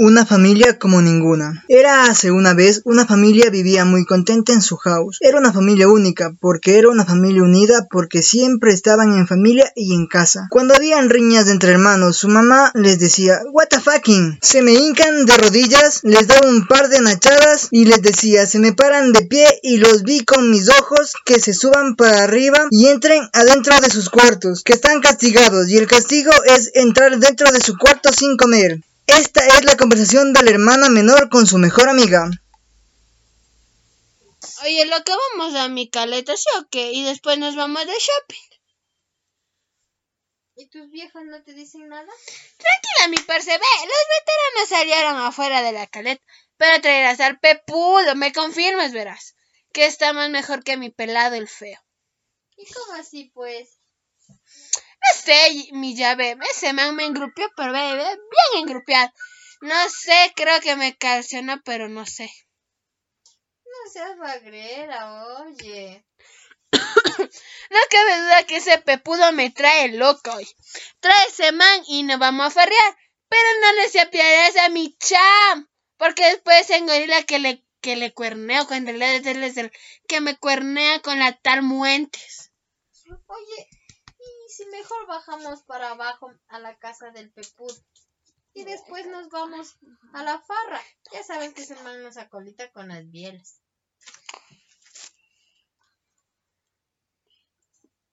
Una familia como ninguna. Era hace una vez una familia vivía muy contenta en su house. Era una familia única, porque era una familia unida, porque siempre estaban en familia y en casa. Cuando habían riñas entre hermanos, su mamá les decía, what the fucking. Se me hincan de rodillas, les daba un par de nachadas y les decía, se me paran de pie y los vi con mis ojos que se suban para arriba y entren adentro de sus cuartos, que están castigados y el castigo es entrar dentro de su cuarto sin comer. Esta es la conversación de la hermana menor con su mejor amiga. Oye, lo que vamos a mi caleta, ¿sí o qué? Y después nos vamos de shopping. ¿Y tus viejos no te dicen nada? Tranquila, mi parce, ve, los veteranos salieron afuera de la caleta, pero traerás al pepudo, me confirmas, verás, que está más mejor que mi pelado el feo. ¿Y cómo así, pues? Sé, mi llave, ese man me engrupió, pero ve, bien engrupiado. No sé, creo que me calcionó, pero no sé. No seas bagrera, oye. no cabe duda que ese pepudo me trae loco hoy. Trae ese man y nos vamos a ferrear. Pero no le separarás a mi cham. Porque después en gorila que le, que le cuerneo, en realidad es el que me cuernea con la tal Muentes. Oye, si mejor bajamos para abajo a la casa del Pepud. Y después nos vamos a la farra. Ya saben que ese man nos acolita con las bielas.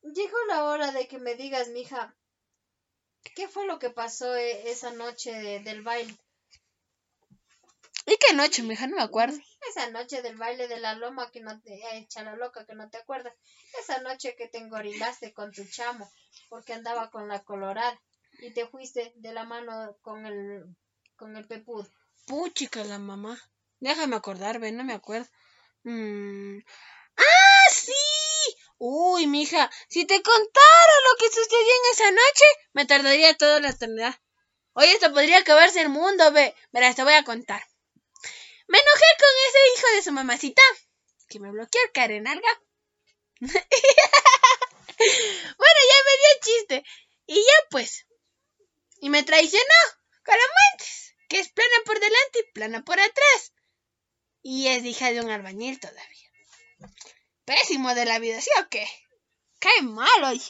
Llegó la hora de que me digas, mija, ¿qué fue lo que pasó e-, esa noche del baile? ¿Y qué noche, mija? No me acuerdo. Esa noche del baile de la loma que no te echa la loca que no te acuerdas. Esa noche que te engorilaste con tu chamo porque andaba con la colorada y te fuiste de la mano con el con el pepudo. Puchica la mamá. Déjame acordar, ven, no me acuerdo. Mm. ¡Ah, sí! Uy, mija, si te contara lo que sucedió en esa noche, me tardaría toda la eternidad. Oye, esto podría acabarse el mundo, ve. Verás, te voy a contar. Me enojé con ese hijo de su mamacita, que me bloqueó el carenalga. bueno, ya me dio chiste. Y ya pues. Y me traicionó con amantes, que es plana por delante y plana por atrás. Y es hija de un albañil todavía. Pésimo de la vida, ¿sí o qué? Cae mal hoy.